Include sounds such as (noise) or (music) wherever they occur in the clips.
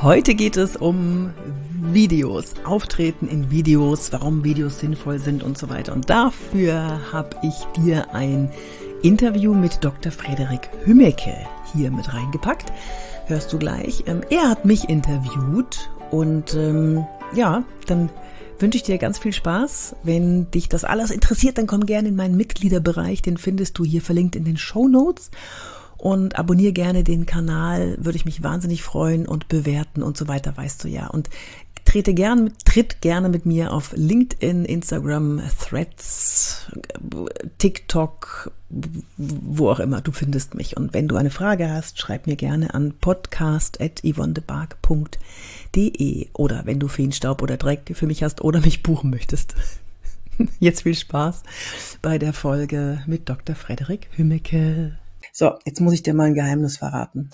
Heute geht es um Videos, Auftreten in Videos, warum Videos sinnvoll sind und so weiter. Und dafür habe ich dir ein Interview mit Dr. Frederik Hümmecke hier mit reingepackt. Hörst du gleich. Ähm, er hat mich interviewt und ähm, ja, dann wünsche ich dir ganz viel Spaß. Wenn dich das alles interessiert, dann komm gerne in meinen Mitgliederbereich. Den findest du hier verlinkt in den Show Notes und abonniere gerne den Kanal, würde ich mich wahnsinnig freuen und bewerten und so weiter, weißt du ja. Und trete gern, tritt gerne mit mir auf LinkedIn, Instagram, Threads, TikTok, wo auch immer, du findest mich. Und wenn du eine Frage hast, schreib mir gerne an podcast.yvonnebark.de oder wenn du Feenstaub oder Dreck für mich hast oder mich buchen möchtest. (laughs) Jetzt viel Spaß bei der Folge mit Dr. Frederik Hümmecke. So, jetzt muss ich dir mal ein Geheimnis verraten.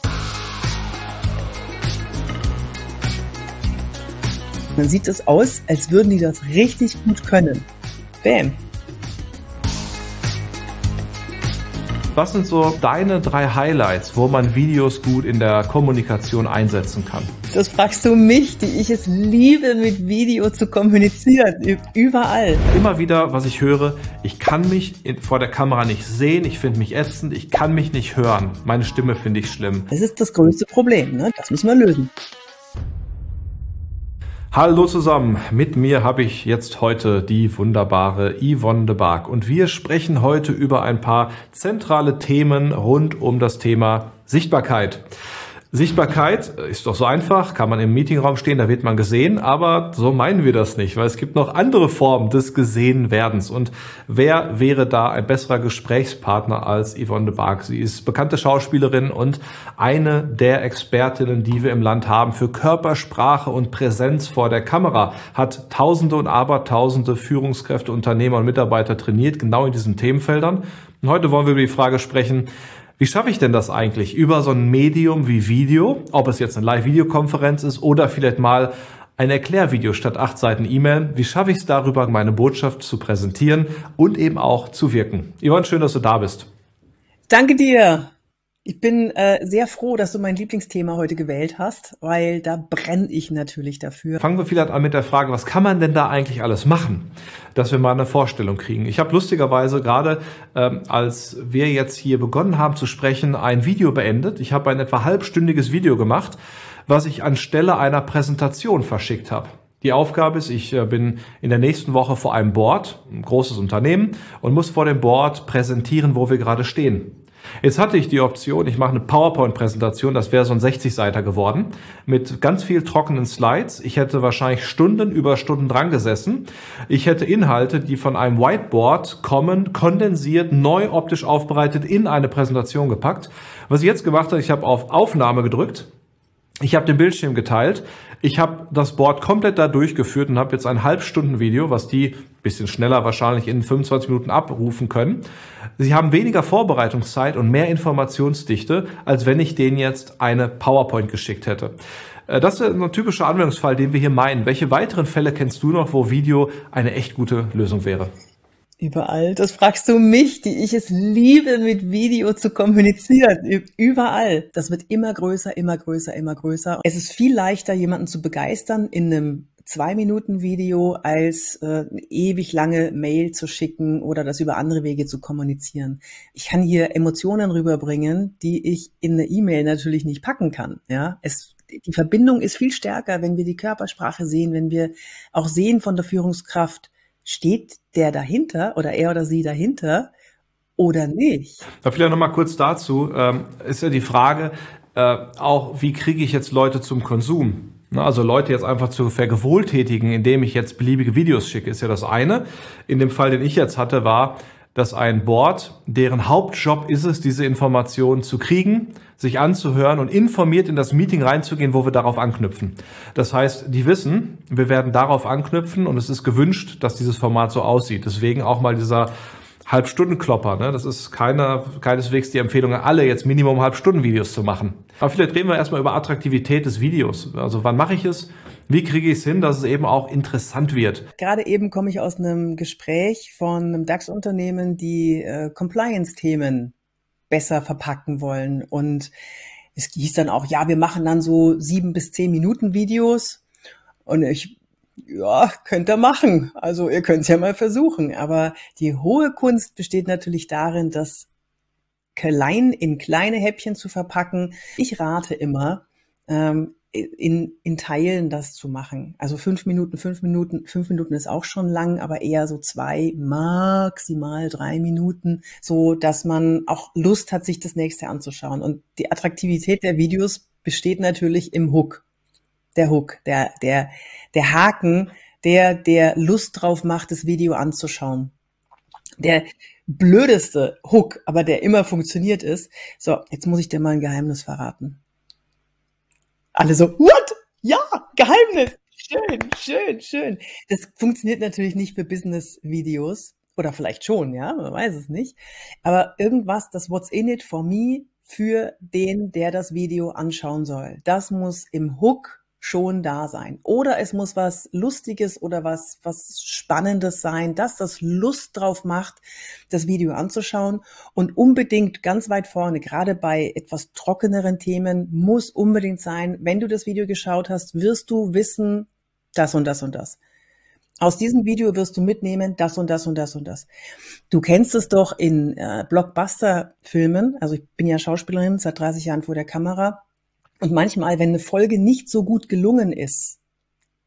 Dann sieht es aus, als würden die das richtig gut können. Bam. Was sind so deine drei Highlights, wo man Videos gut in der Kommunikation einsetzen kann? Das fragst du mich, die ich es liebe, mit Video zu kommunizieren. Überall. Immer wieder, was ich höre, ich kann mich vor der Kamera nicht sehen, ich finde mich ätzend, ich kann mich nicht hören. Meine Stimme finde ich schlimm. Das ist das größte Problem, ne? Das müssen wir lösen. Hallo zusammen, mit mir habe ich jetzt heute die wunderbare Yvonne de Barg und wir sprechen heute über ein paar zentrale Themen rund um das Thema Sichtbarkeit. Sichtbarkeit ist doch so einfach, kann man im Meetingraum stehen, da wird man gesehen, aber so meinen wir das nicht, weil es gibt noch andere Formen des Gesehenwerdens. Und wer wäre da ein besserer Gesprächspartner als Yvonne de Barg? Sie ist bekannte Schauspielerin und eine der Expertinnen, die wir im Land haben für Körpersprache und Präsenz vor der Kamera, hat Tausende und Abertausende Führungskräfte, Unternehmer und Mitarbeiter trainiert, genau in diesen Themenfeldern. Und heute wollen wir über die Frage sprechen, wie schaffe ich denn das eigentlich über so ein Medium wie Video, ob es jetzt eine Live-Videokonferenz ist oder vielleicht mal ein Erklärvideo statt acht Seiten E-Mail. Wie schaffe ich es darüber, meine Botschaft zu präsentieren und eben auch zu wirken? Yvonne, schön, dass du da bist. Danke dir. Ich bin äh, sehr froh, dass du mein Lieblingsthema heute gewählt hast, weil da brenne ich natürlich dafür. Fangen wir vielleicht an mit der Frage, was kann man denn da eigentlich alles machen, dass wir mal eine Vorstellung kriegen. Ich habe lustigerweise gerade, ähm, als wir jetzt hier begonnen haben zu sprechen, ein Video beendet. Ich habe ein etwa halbstündiges Video gemacht, was ich anstelle einer Präsentation verschickt habe. Die Aufgabe ist, ich äh, bin in der nächsten Woche vor einem Board, ein großes Unternehmen, und muss vor dem Board präsentieren, wo wir gerade stehen. Jetzt hatte ich die Option, ich mache eine PowerPoint-Präsentation, das wäre so ein 60-Seiter geworden, mit ganz viel trockenen Slides. Ich hätte wahrscheinlich Stunden über Stunden dran gesessen. Ich hätte Inhalte, die von einem Whiteboard kommen, kondensiert, neu optisch aufbereitet, in eine Präsentation gepackt. Was ich jetzt gemacht habe, ich habe auf Aufnahme gedrückt, ich habe den Bildschirm geteilt, ich habe das Board komplett da durchgeführt und habe jetzt ein Halbstunden-Video, was die bisschen schneller wahrscheinlich in 25 Minuten abrufen können. Sie haben weniger Vorbereitungszeit und mehr Informationsdichte, als wenn ich denen jetzt eine PowerPoint geschickt hätte. Äh, das ist ein typischer Anwendungsfall, den wir hier meinen. Welche weiteren Fälle kennst du noch, wo Video eine echt gute Lösung wäre? Überall. Das fragst du mich, die ich es liebe, mit Video zu kommunizieren. Überall. Das wird immer größer, immer größer, immer größer. Es ist viel leichter, jemanden zu begeistern in einem zwei Minuten Video als äh, ewig lange Mail zu schicken oder das über andere Wege zu kommunizieren. Ich kann hier Emotionen rüberbringen, die ich in eine E-Mail natürlich nicht packen kann. Ja, es die Verbindung ist viel stärker, wenn wir die Körpersprache sehen, wenn wir auch sehen von der Führungskraft, steht der dahinter oder er oder sie dahinter oder nicht? Da vielleicht noch mal kurz dazu, ähm, ist ja die Frage, äh, auch wie kriege ich jetzt Leute zum Konsum? Also Leute jetzt einfach zu vergewohltätigen, indem ich jetzt beliebige Videos schicke, ist ja das eine. In dem Fall, den ich jetzt hatte, war, dass ein Board, deren Hauptjob ist es, diese Informationen zu kriegen, sich anzuhören und informiert in das Meeting reinzugehen, wo wir darauf anknüpfen. Das heißt, die wissen, wir werden darauf anknüpfen und es ist gewünscht, dass dieses Format so aussieht. Deswegen auch mal dieser Halbstundenklopper. Ne? Das ist keiner, keineswegs die Empfehlung, alle jetzt Minimum Halbstunden-Videos zu machen. Aber vielleicht reden wir erstmal über Attraktivität des Videos. Also wann mache ich es? Wie kriege ich es hin, dass es eben auch interessant wird? Gerade eben komme ich aus einem Gespräch von einem DAX-Unternehmen, die äh, Compliance-Themen besser verpacken wollen. Und es hieß dann auch, ja, wir machen dann so sieben bis zehn Minuten Videos. Und ich, ja, könnt ihr machen. Also ihr könnt es ja mal versuchen. Aber die hohe Kunst besteht natürlich darin, das klein in kleine Häppchen zu verpacken. Ich rate immer, ähm, in, in Teilen das zu machen. Also fünf Minuten, fünf Minuten, fünf Minuten ist auch schon lang, aber eher so zwei, maximal drei Minuten, so dass man auch Lust hat, sich das nächste anzuschauen. Und die Attraktivität der Videos besteht natürlich im Hook. Der Hook, der, der, der Haken, der, der Lust drauf macht, das Video anzuschauen. Der blödeste Hook, aber der immer funktioniert ist. So, jetzt muss ich dir mal ein Geheimnis verraten alle so, what? Ja, Geheimnis. Schön, schön, schön. Das funktioniert natürlich nicht für Business-Videos. Oder vielleicht schon, ja, man weiß es nicht. Aber irgendwas, das What's in it for me für den, der das Video anschauen soll. Das muss im Hook schon da sein. Oder es muss was Lustiges oder was, was Spannendes sein, dass das Lust drauf macht, das Video anzuschauen. Und unbedingt ganz weit vorne, gerade bei etwas trockeneren Themen, muss unbedingt sein, wenn du das Video geschaut hast, wirst du wissen, das und das und das. Aus diesem Video wirst du mitnehmen, das und das und das und das. Du kennst es doch in äh, Blockbuster-Filmen. Also ich bin ja Schauspielerin seit 30 Jahren vor der Kamera und manchmal, wenn eine Folge nicht so gut gelungen ist,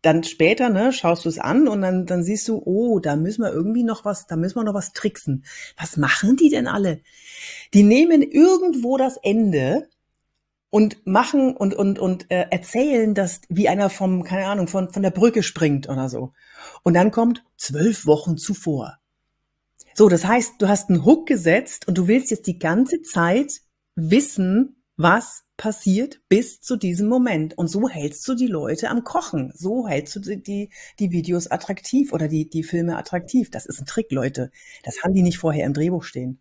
dann später, ne, schaust du es an und dann, dann siehst du, oh, da müssen wir irgendwie noch was, da müssen wir noch was tricksen. Was machen die denn alle? Die nehmen irgendwo das Ende und machen und und und äh, erzählen das, wie einer vom, keine Ahnung, von von der Brücke springt oder so. Und dann kommt zwölf Wochen zuvor. So, das heißt, du hast einen Hook gesetzt und du willst jetzt die ganze Zeit wissen, was passiert bis zu diesem Moment. Und so hältst du die Leute am Kochen. So hältst du die, die Videos attraktiv oder die, die Filme attraktiv. Das ist ein Trick, Leute. Das haben die nicht vorher im Drehbuch stehen.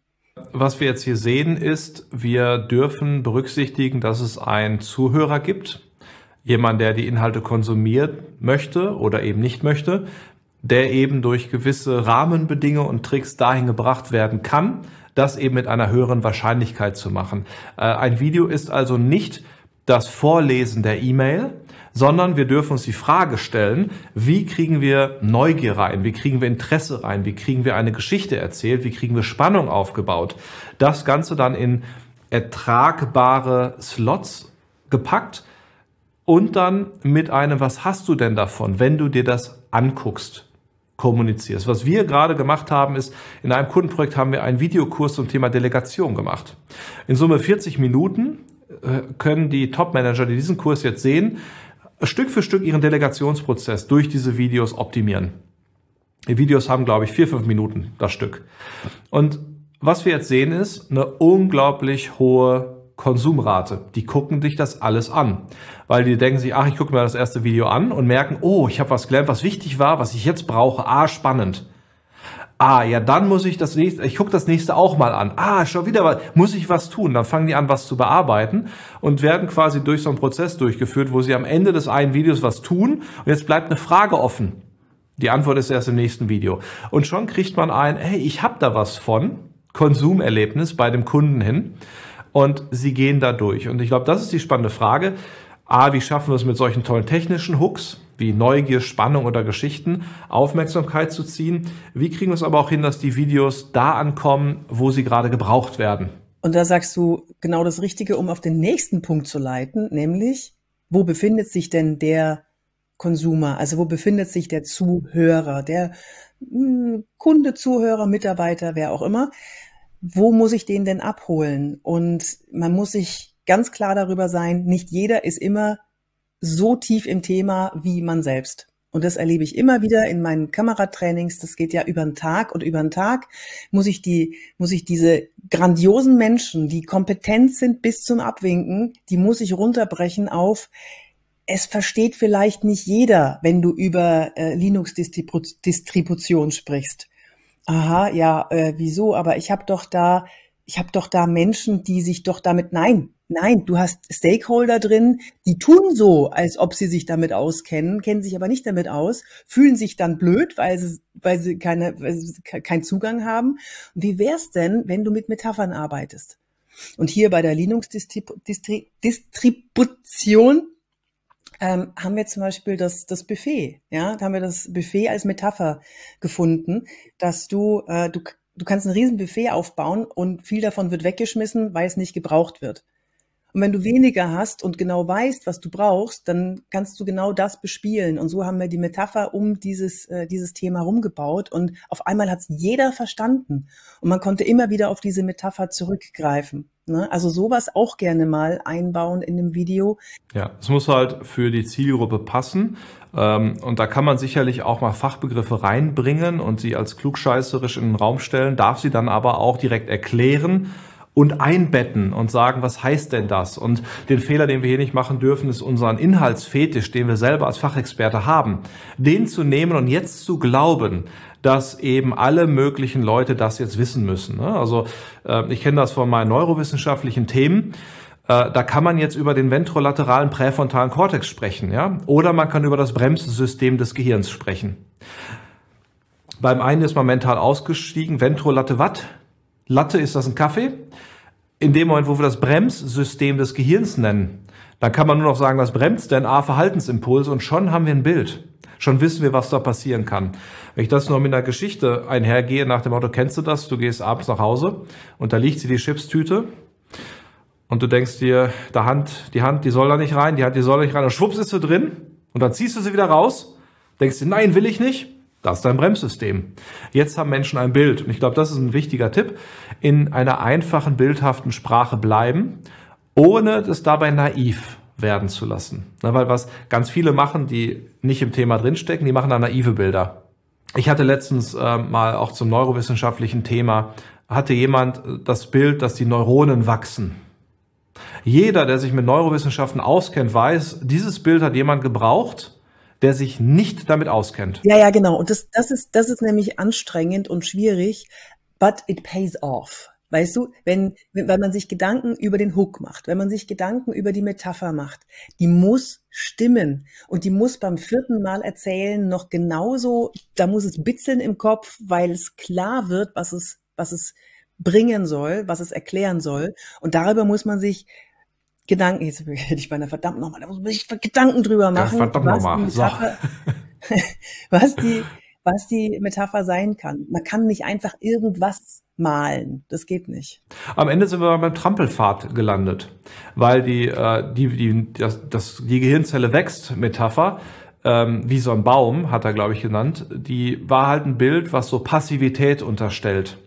Was wir jetzt hier sehen ist, wir dürfen berücksichtigen, dass es einen Zuhörer gibt. Jemand, der die Inhalte konsumiert möchte oder eben nicht möchte, der eben durch gewisse Rahmenbedingungen und Tricks dahin gebracht werden kann, das eben mit einer höheren Wahrscheinlichkeit zu machen. Äh, ein Video ist also nicht das Vorlesen der E-Mail, sondern wir dürfen uns die Frage stellen, wie kriegen wir Neugier rein, wie kriegen wir Interesse rein, wie kriegen wir eine Geschichte erzählt, wie kriegen wir Spannung aufgebaut. Das Ganze dann in ertragbare Slots gepackt und dann mit einem, was hast du denn davon, wenn du dir das anguckst? Kommunizierst. Was wir gerade gemacht haben, ist, in einem Kundenprojekt haben wir einen Videokurs zum Thema Delegation gemacht. In Summe 40 Minuten äh, können die Top-Manager, die diesen Kurs jetzt sehen, Stück für Stück ihren Delegationsprozess durch diese Videos optimieren. Die Videos haben, glaube ich, vier, fünf Minuten das Stück. Und was wir jetzt sehen, ist eine unglaublich hohe Konsumrate. Die gucken sich das alles an, weil die denken sich, ach, ich gucke mir das erste Video an und merken, oh, ich habe was gelernt, was wichtig war, was ich jetzt brauche. Ah, spannend. Ah, ja, dann muss ich das nächste, ich gucke das nächste auch mal an. Ah, schon wieder was, muss ich was tun? Dann fangen die an, was zu bearbeiten und werden quasi durch so einen Prozess durchgeführt, wo sie am Ende des einen Videos was tun und jetzt bleibt eine Frage offen. Die Antwort ist erst im nächsten Video. Und schon kriegt man ein, hey, ich habe da was von, Konsumerlebnis bei dem Kunden hin und sie gehen da durch. Und ich glaube, das ist die spannende Frage. A, wie schaffen wir es mit solchen tollen technischen Hooks, wie Neugier, Spannung oder Geschichten, Aufmerksamkeit zu ziehen? Wie kriegen wir es aber auch hin, dass die Videos da ankommen, wo sie gerade gebraucht werden? Und da sagst du genau das Richtige, um auf den nächsten Punkt zu leiten, nämlich, wo befindet sich denn der Konsumer? Also wo befindet sich der Zuhörer, der hm, Kunde, Zuhörer, Mitarbeiter, wer auch immer? Wo muss ich den denn abholen? Und man muss sich ganz klar darüber sein, nicht jeder ist immer so tief im Thema wie man selbst. Und das erlebe ich immer wieder in meinen Kameratrainings. Das geht ja über den Tag und über den Tag muss ich die, muss ich diese grandiosen Menschen, die kompetent sind bis zum Abwinken, die muss ich runterbrechen auf, es versteht vielleicht nicht jeder, wenn du über äh, Linux-Distribution sprichst. Aha, ja, äh, wieso? Aber ich habe doch da, ich habe doch da Menschen, die sich doch damit, nein, nein, du hast Stakeholder drin, die tun so, als ob sie sich damit auskennen, kennen sich aber nicht damit aus, fühlen sich dann blöd, weil sie, weil sie keine, weil sie keinen Zugang haben. Und wie wär's denn, wenn du mit Metaphern arbeitest? Und hier bei der Linux-Distribution ähm, haben wir zum Beispiel das, das Buffet. Ja, da haben wir das Buffet als Metapher gefunden, dass du, äh, du, du kannst ein riesen Buffet aufbauen und viel davon wird weggeschmissen, weil es nicht gebraucht wird. Und wenn du weniger hast und genau weißt, was du brauchst, dann kannst du genau das bespielen. Und so haben wir die Metapher um dieses, äh, dieses Thema rumgebaut. Und auf einmal hat es jeder verstanden. Und man konnte immer wieder auf diese Metapher zurückgreifen. Ne? Also sowas auch gerne mal einbauen in dem Video. Ja, es muss halt für die Zielgruppe passen. Ähm, und da kann man sicherlich auch mal Fachbegriffe reinbringen und sie als klugscheißerisch in den Raum stellen, darf sie dann aber auch direkt erklären und einbetten und sagen, was heißt denn das? Und den Fehler, den wir hier nicht machen dürfen, ist unseren Inhaltsfetisch, den wir selber als Fachexperte haben, den zu nehmen und jetzt zu glauben, dass eben alle möglichen Leute das jetzt wissen müssen. Ne? Also äh, ich kenne das von meinen neurowissenschaftlichen Themen. Äh, da kann man jetzt über den ventrolateralen präfrontalen Kortex sprechen, ja, oder man kann über das Bremssystem des Gehirns sprechen. Beim einen ist man mental ausgestiegen, Ventrolatte Watt, Latte ist das ein Kaffee. In dem Moment, wo wir das Bremssystem des Gehirns nennen, dann kann man nur noch sagen, was bremst denn A, Verhaltensimpuls und schon haben wir ein Bild. Schon wissen wir, was da passieren kann. Wenn ich das nur mit einer Geschichte einhergehe, nach dem Motto, kennst du das? Du gehst abends nach Hause und da liegt sie die Chipstüte und du denkst dir, der Hand, die Hand, die soll da nicht rein, die Hand, die soll da nicht rein und schwupps ist sie drin und dann ziehst du sie wieder raus, denkst dir, nein, will ich nicht das ist dein Bremssystem. Jetzt haben Menschen ein Bild. Und ich glaube, das ist ein wichtiger Tipp. In einer einfachen, bildhaften Sprache bleiben, ohne es dabei naiv werden zu lassen. weil was ganz viele machen, die nicht im Thema drinstecken, die machen da naive Bilder. Ich hatte letztens äh, mal auch zum neurowissenschaftlichen Thema, hatte jemand äh, das Bild, dass die Neuronen wachsen. Jeder, der sich mit Neurowissenschaften auskennt, weiß, dieses Bild hat jemand gebraucht, der sich nicht damit auskennt. Ja, ja, genau. Und das, das ist, das ist nämlich anstrengend und schwierig, but it pays off. Weißt du, wenn, wenn, wenn man sich Gedanken über den Hook macht, wenn man sich Gedanken über die Metapher macht, die muss stimmen und die muss beim vierten Mal erzählen noch genauso, da muss es bitzeln im Kopf, weil es klar wird, was es, was es bringen soll, was es erklären soll. Und darüber muss man sich Gedanken, jetzt (laughs) hätte ich bei einer verdammt nochmal, da muss man sich Gedanken drüber machen, ja, verdammt Metapher, so. (laughs) was, die, was die Metapher sein kann. Man kann nicht einfach irgendwas malen. Das geht nicht. Am Ende sind wir beim Trampelpfad gelandet, weil die, äh, die, die, das, das, die Gehirnzelle wächst, Metapher, ähm, wie so ein Baum, hat er, glaube ich, genannt, die war halt ein Bild, was so Passivität unterstellt.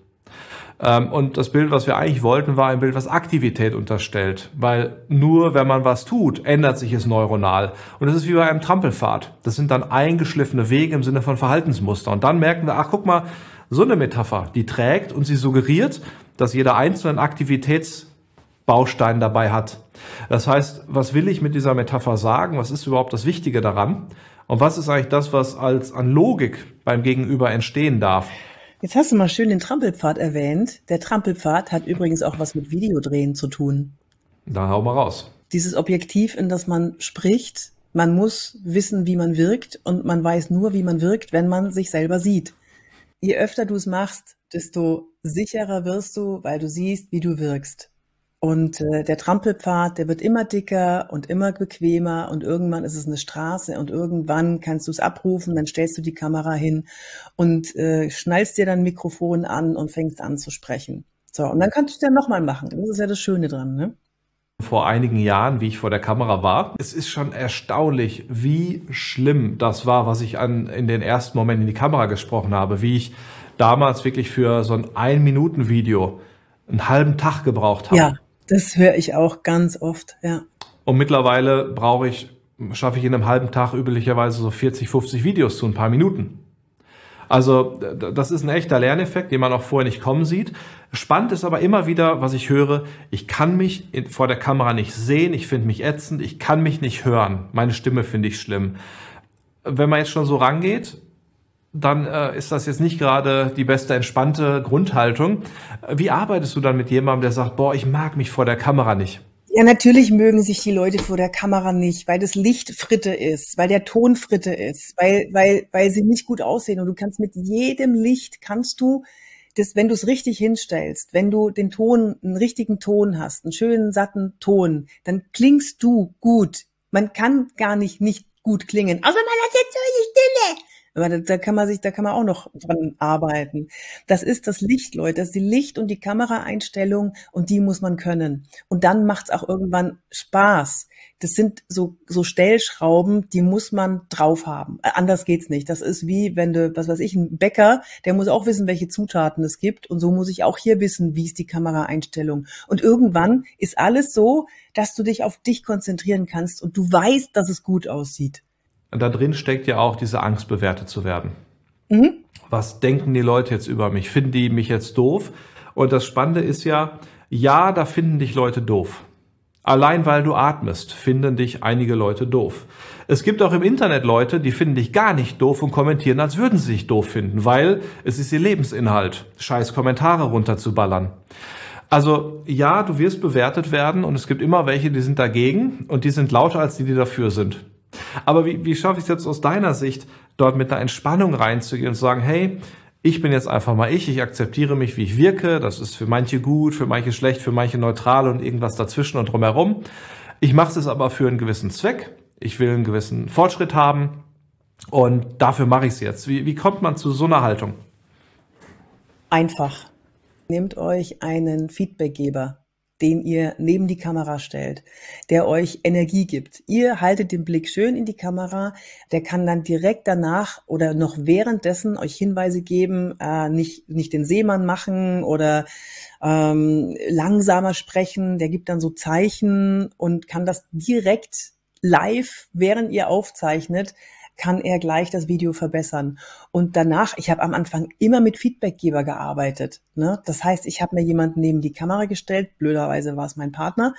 Ähm, und das Bild, was wir eigentlich wollten, war ein Bild, was Aktivität unterstellt. Weil nur wenn man was tut, ändert sich es neuronal. Und das ist wie bei einem Trampelpfad. Das sind dann eingeschliffene Wege im Sinne von Verhaltensmuster. Und dann merken wir, ach guck mal, so eine Metapher, die trägt und sie suggeriert, dass jeder einzelne Aktivitätsbaustein dabei hat. Das heißt, was will ich mit dieser Metapher sagen? Was ist überhaupt das Wichtige daran? Und was ist eigentlich das, was als an Logik beim Gegenüber entstehen darf? Jetzt hast du mal schön den Trampelpfad erwähnt. Der Trampelpfad hat übrigens auch was mit Videodrehen zu tun. Da hau mal raus. Dieses Objektiv, in das man spricht, man muss wissen, wie man wirkt und man weiß nur, wie man wirkt, wenn man sich selber sieht. Je öfter du es machst, desto sicherer wirst du, weil du siehst, wie du wirkst. Und äh, der Trampelpfad, der wird immer dicker und immer bequemer und irgendwann ist es eine Straße und irgendwann kannst du es abrufen, dann stellst du die Kamera hin und äh, schnallst dir dein Mikrofon an und fängst an zu sprechen. So, und dann kannst du es ja nochmal machen. Das ist ja das Schöne dran, ne? Vor einigen Jahren, wie ich vor der Kamera war, es ist schon erstaunlich, wie schlimm das war, was ich an, in den ersten Momenten in die Kamera gesprochen habe, wie ich damals wirklich für so ein Ein-Minuten-Video einen halben Tag gebraucht habe. Ja das höre ich auch ganz oft, ja. Und mittlerweile brauche ich, schaffe ich in einem halben Tag üblicherweise so 40, 50 Videos zu ein paar Minuten. Also das ist ein echter Lerneffekt, den man auch vorher nicht kommen sieht. Spannend ist aber immer wieder, was ich höre, ich kann mich vor der Kamera nicht sehen, ich finde mich ätzend, ich kann mich nicht hören, meine Stimme finde ich schlimm. Wenn man jetzt schon so rangeht, dann äh, ist das jetzt nicht gerade die beste entspannte Grundhaltung. Wie arbeitest du dann mit jemandem, der sagt, boah, ich mag mich vor der Kamera nicht? Ja, natürlich mögen sich die Leute vor der Kamera nicht, weil das Licht Fritte ist, weil der Ton Fritte ist, weil, weil, weil sie nicht gut aussehen. Und du kannst mit jedem Licht kannst du das, wenn du es richtig hinstellst, wenn du den Ton, einen richtigen Ton hast, einen schönen, satten Ton, dann klingst du gut. Man kann gar nicht nicht gut klingen, außer man hat jetzt so eine Stimme. Aber da, da kann man sich, da kann man auch noch dran arbeiten. Das ist das Licht, Leute. Das ist die Licht- und die Kameraeinstellung und die muss man können. Und dann macht's auch irgendwann Spaß. Das sind so, so Stellschrauben, die muss man drauf haben. Äh, anders geht's nicht. Das ist wie, wenn du, was weiß ich, ein Bäcker, der muss auch wissen, welche Zutaten es gibt. Und so muss ich auch hier wissen, wie ist die Kameraeinstellung. Und irgendwann ist alles so, dass du dich auf dich konzentrieren kannst und du weißt, dass es gut aussieht. Und da drin steckt ja auch diese Angst, bewertet zu werden. Mhm. Was denken die Leute jetzt über mich? Finden die mich jetzt doof? Und das Spannende ist ja, ja, da finden dich Leute doof. Allein weil du atmest, finden dich einige Leute doof. Es gibt auch im Internet Leute, die finden dich gar nicht doof und kommentieren, als würden sie dich doof finden, weil es ist ihr Lebensinhalt, scheiß Kommentare runterzuballern. Also ja, du wirst bewertet werden und es gibt immer welche, die sind dagegen und die sind lauter als die, die dafür sind. Aber wie, wie schaffe ich es jetzt aus deiner Sicht, dort mit einer Entspannung reinzugehen und zu sagen, hey, ich bin jetzt einfach mal ich, ich akzeptiere mich, wie ich wirke, das ist für manche gut, für manche schlecht, für manche neutral und irgendwas dazwischen und drumherum. Ich mache es aber für einen gewissen Zweck, ich will einen gewissen Fortschritt haben und dafür mache ich es jetzt. Wie, wie kommt man zu so einer Haltung? Einfach. Nehmt euch einen Feedbackgeber den ihr neben die Kamera stellt, der euch Energie gibt. Ihr haltet den Blick schön in die Kamera, der kann dann direkt danach oder noch währenddessen euch Hinweise geben, äh, nicht, nicht den Seemann machen oder ähm, langsamer sprechen, der gibt dann so Zeichen und kann das direkt live, während ihr aufzeichnet, kann er gleich das Video verbessern. Und danach, ich habe am Anfang immer mit Feedbackgeber gearbeitet. Ne? Das heißt, ich habe mir jemanden neben die Kamera gestellt, blöderweise war es mein Partner.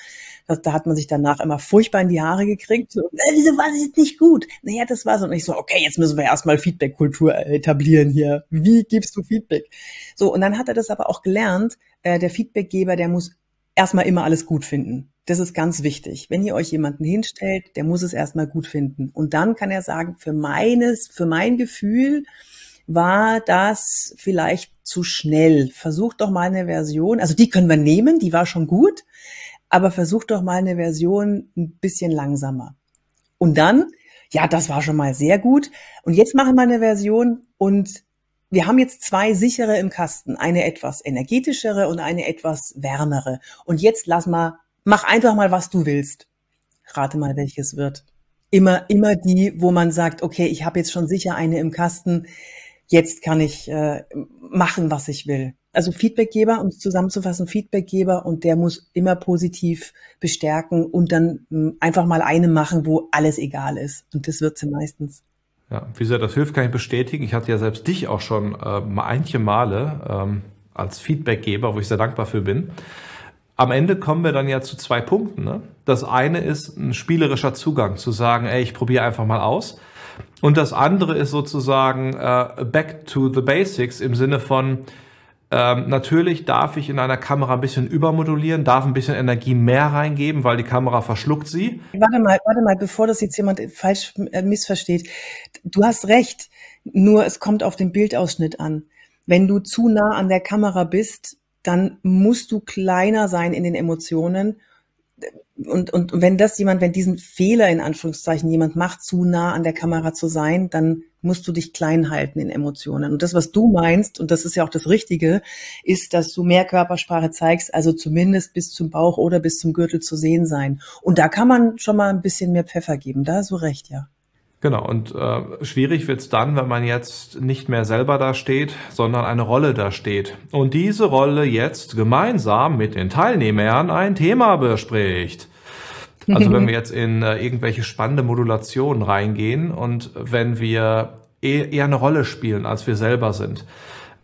Das, da hat man sich danach immer furchtbar in die Haare gekriegt. Äh, wieso war das jetzt nicht gut? Naja, das war so. Und ich so, okay, jetzt müssen wir erstmal Feedback-Kultur etablieren hier. Wie gibst du Feedback? So, und dann hat er das aber auch gelernt, äh, der Feedbackgeber, der muss erstmal immer alles gut finden. Das ist ganz wichtig. Wenn ihr euch jemanden hinstellt, der muss es erstmal gut finden. Und dann kann er sagen, für meines, für mein Gefühl war das vielleicht zu schnell. Versucht doch mal eine Version, also die können wir nehmen, die war schon gut, aber versucht doch mal eine Version ein bisschen langsamer. Und dann, ja, das war schon mal sehr gut. Und jetzt machen wir eine Version und wir haben jetzt zwei sichere im Kasten, eine etwas energetischere und eine etwas wärmere. Und jetzt lass mal mach einfach mal, was du willst. Rate mal, welches wird. Immer, immer die, wo man sagt, okay, ich habe jetzt schon sicher eine im Kasten, jetzt kann ich äh, machen, was ich will. Also Feedbackgeber, um es zusammenzufassen, Feedbackgeber und der muss immer positiv bestärken und dann mh, hm, einfach mal eine machen, wo alles egal ist. Und das wird sie meistens. Ja, wie sehr das hilft, kann ich bestätigen. Ich hatte ja selbst dich auch schon äh, manche Male ähm, als Feedbackgeber, wo ich sehr dankbar für bin am Ende kommen wir dann ja zu zwei Punkten. Ne? Das eine ist ein spielerischer Zugang, zu sagen, ey, ich probiere einfach mal aus. Und das andere ist sozusagen äh, back to the basics im Sinne von, ähm, natürlich darf ich in einer Kamera ein bisschen übermodulieren, darf ein bisschen Energie mehr reingeben, weil die Kamera verschluckt sie. Warte mal, warte mal, bevor das jetzt jemand falsch äh, missversteht. Du hast recht, nur es kommt auf den Bildausschnitt an. Wenn du zu nah an der Kamera bist, dann musst du kleiner sein in den Emotionen. Und, und, wenn das jemand, wenn diesen Fehler in Anführungszeichen jemand macht, zu nah an der Kamera zu sein, dann musst du dich klein halten in Emotionen. Und das, was du meinst, und das ist ja auch das Richtige, ist, dass du mehr Körpersprache zeigst, also zumindest bis zum Bauch oder bis zum Gürtel zu sehen sein. Und da kann man schon mal ein bisschen mehr Pfeffer geben. Da hast du recht, ja. Genau, und äh, schwierig wird's dann, wenn man jetzt nicht mehr selber da steht, sondern eine Rolle da steht. Und diese Rolle jetzt gemeinsam mit den Teilnehmern ein Thema bespricht. Also wenn wir (laughs) jetzt in äh, irgendwelche spannende Modulationen reingehen und wenn wir eher, eher eine Rolle spielen, als wir selber sind.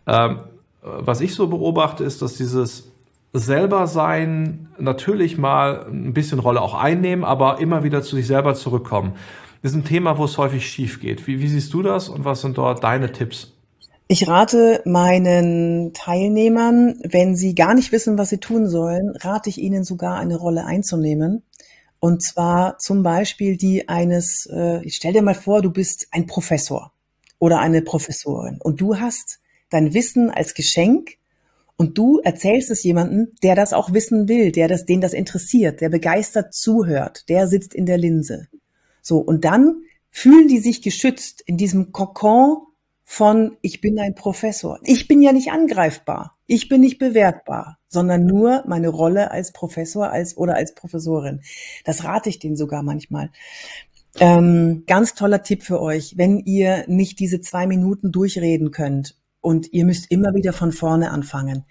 Ähm, was ich so beobachte, ist, dass dieses selber sein natürlich mal ein bisschen Rolle auch einnehmen, aber immer wieder zu sich selber zurückkommen ist ein Thema, wo es häufig schief geht. Wie, wie siehst du das und was sind dort deine Tipps? Ich rate meinen Teilnehmern, wenn sie gar nicht wissen, was sie tun sollen, rate ich ihnen sogar eine Rolle einzunehmen. Und zwar zum Beispiel die eines, äh, stell dir mal vor, du bist ein Professor oder eine Professorin und du hast dein Wissen als Geschenk und du erzählst es jemandem, der das auch wissen will, der das, den das interessiert, der begeistert zuhört, der sitzt in der Linse. So. Und dann fühlen die sich geschützt in diesem Kokon von, ich bin ein Professor. Ich bin ja nicht angreifbar. Ich bin nicht bewertbar, sondern nur meine Rolle als Professor als, oder als Professorin. Das rate ich denen sogar manchmal. Ähm, ganz toller Tipp für euch, wenn ihr nicht diese zwei Minuten durchreden könnt und ihr müsst immer wieder von vorne anfangen.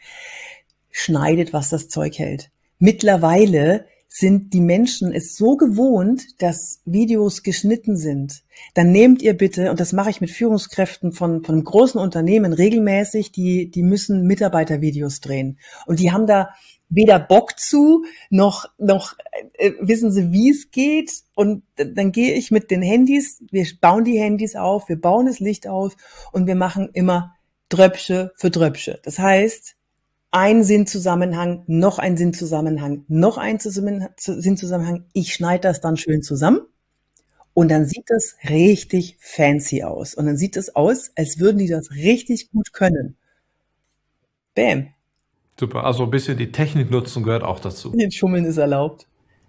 Schneidet, was das Zeug hält. Mittlerweile sind die Menschen es so gewohnt, dass Videos geschnitten sind, dann nehmt ihr bitte, und das mache ich mit Führungskräften von, von einem großen Unternehmen regelmäßig, die, die müssen Mitarbeitervideos drehen. Und die haben da weder Bock zu, noch, noch äh, wissen sie, wie es geht. Und dann gehe ich mit den Handys, wir bauen die Handys auf, wir bauen das Licht auf und wir machen immer Dröpsche für Dröpsche. Das heißt, ein Sinnzusammenhang, noch ein Sinnzusammenhang, noch ein Sinnzusammenhang. Ich schneide das dann schön zusammen und dann sieht das richtig fancy aus. Und dann sieht es aus, als würden die das richtig gut können. Bam. Super, also ein bisschen die Technik nutzen gehört auch dazu. Den Schummeln ist erlaubt.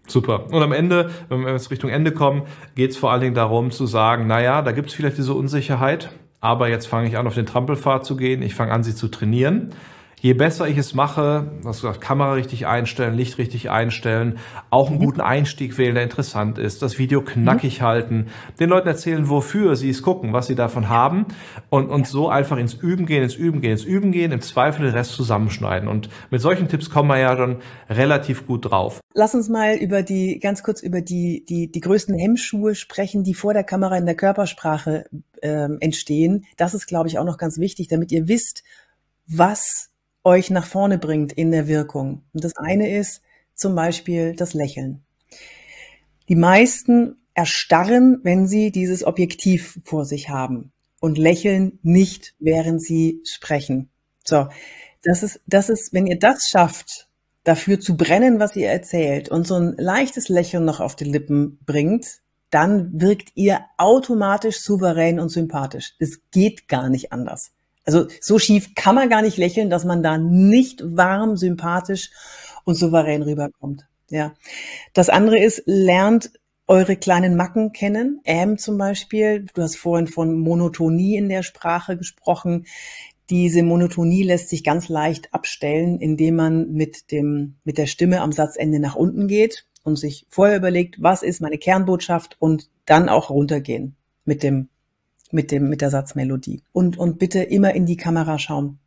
Super. Und am Ende, wenn wir jetzt Richtung Ende kommen, geht es vor allen Dingen darum zu sagen, naja, da gibt es vielleicht diese Unsicherheit, aber jetzt fange ich an, auf den Trampelpfad zu gehen, ich fange an, sie zu trainieren je besser ich es mache, was gesagt, Kamera richtig einstellen, Licht richtig einstellen, auch einen mhm. guten Einstieg wählen, der interessant ist, das Video knackig mhm. halten, den Leuten erzählen, wofür sie es gucken, was sie davon haben und, und so einfach ins Üben gehen, ins Üben gehen, ins Üben gehen, im Zweifel den Rest zusammenschneiden. Und mit solchen Tipps kommen wir ja dann relativ gut drauf. Lass uns mal über die, ganz kurz über die, die, die größten Hemmschuhe sprechen, die vor der Kamera in der Körpersprache ähm, entstehen. Das ist, glaube ich, auch noch ganz wichtig, damit ihr wisst, was euch nach vorne bringt in der Wirkung. Und das eine ist zum Beispiel das Lächeln. Die meisten erstarren, wenn sie dieses Objektiv vor sich haben und lächeln nicht, während sie sprechen. So, das ist, das ist, wenn ihr das schafft, dafür zu brennen, was ihr erzählt und so ein leichtes Lächeln noch auf die Lippen bringt, dann wirkt ihr automatisch souverän und sympathisch. Das geht gar nicht anders. Also so schief kann man gar nicht lächeln, dass man da nicht warm, sympathisch und souverän rüberkommt. Ja. Das andere ist, lernt eure kleinen Macken kennen. Ähm zum Beispiel. Du hast vorhin von Monotonie in der Sprache gesprochen. Diese Monotonie lässt sich ganz leicht abstellen, indem man mit dem, mit der Stimme am Satzende nach unten geht und sich vorher überlegt, was ist meine Kernbotschaft und dann auch runtergehen mit dem mit dem, mit der Satzmelodie. Und, und bitte immer in die Kamera schauen.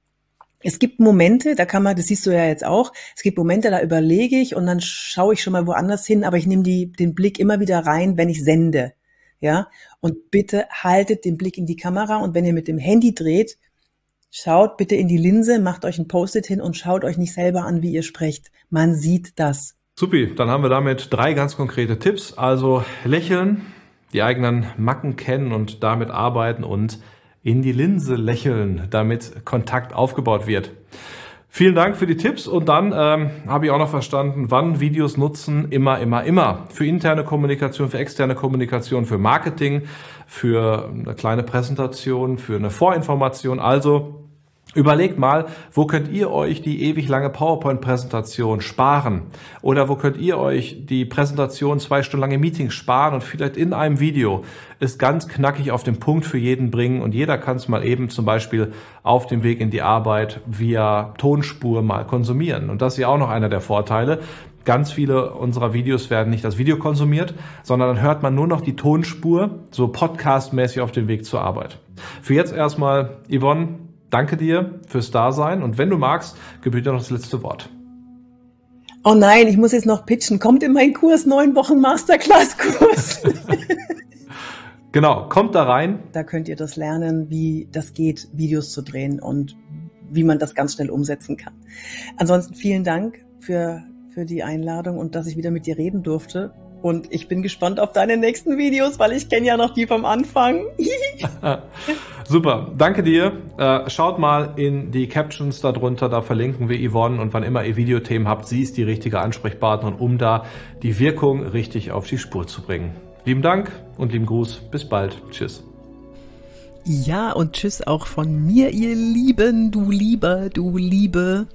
Es gibt Momente, da kann man, das siehst du ja jetzt auch, es gibt Momente, da überlege ich und dann schaue ich schon mal woanders hin, aber ich nehme die, den Blick immer wieder rein, wenn ich sende. Ja, und bitte haltet den Blick in die Kamera und wenn ihr mit dem Handy dreht, schaut bitte in die Linse, macht euch ein Post-it hin und schaut euch nicht selber an, wie ihr sprecht. Man sieht das. Supi, dann haben wir damit drei ganz konkrete Tipps. Also lächeln, die eigenen Macken kennen und damit arbeiten und in die Linse lächeln, damit Kontakt aufgebaut wird. Vielen Dank für die Tipps und dann ähm, habe ich auch noch verstanden, wann Videos nutzen, immer, immer, immer. Für interne Kommunikation, für externe Kommunikation, für Marketing, für eine kleine Präsentation, für eine Vorinformation. Also Überlegt mal, wo könnt ihr euch die ewig lange PowerPoint-Präsentation sparen? Oder wo könnt ihr euch die Präsentation zwei Stunden lange Meetings sparen und vielleicht in einem Video es ganz knackig auf den Punkt für jeden bringen und jeder kann es mal eben zum Beispiel auf dem Weg in die Arbeit via Tonspur mal konsumieren. Und das ist ja auch noch einer der Vorteile. Ganz viele unserer Videos werden nicht als Video konsumiert, sondern dann hört man nur noch die Tonspur, so podcastmäßig auf dem Weg zur Arbeit. Für jetzt erstmal, Yvonne, danke dir fürs Dasein und wenn du magst, gebührt dir noch das letzte Wort. Oh nein, ich muss jetzt noch pitchen. Kommt in meinen Kurs, neun Wochen Masterclass-Kurs. (laughs) genau, kommt da rein. Da könnt ihr das lernen, wie das geht, Videos zu drehen und wie man das ganz schnell umsetzen kann. Ansonsten vielen Dank für, für die Einladung und dass ich wieder mit dir reden durfte. Und ich bin gespannt auf deine nächsten Videos, weil ich kenne ja noch die vom Anfang. (laughs) Super, danke dir. Äh, schaut mal in die Captions darunter, da verlinken wir Yvonne und wann immer ihr Videothemen habt, sie ist die richtige Ansprechpartnerin, um da die Wirkung richtig auf die Spur zu bringen. Lieben Dank und lieben Gruß, bis bald. Tschüss. Ja, und tschüss auch von mir, ihr Lieben, du Lieber, du Liebe.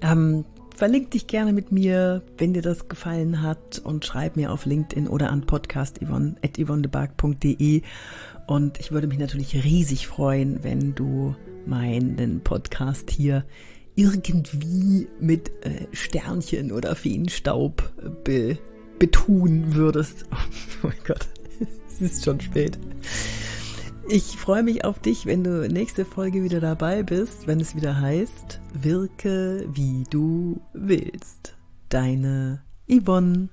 Ähm, verlink dich gerne mit mir, wenn dir das gefallen hat und schreib mir auf LinkedIn oder an podcast.yvonnebark.de und ich würde mich natürlich riesig freuen, wenn du meinen Podcast hier irgendwie mit äh, Sternchen oder Feenstaub be betun würdest. (laughs) Oh mein Gott, (laughs) es ist schon spät. Ich freue mich auf dich, wenn du nächste Folge wieder dabei bist, wenn es wieder heißt, wirke wie du willst. Deine Yvonne.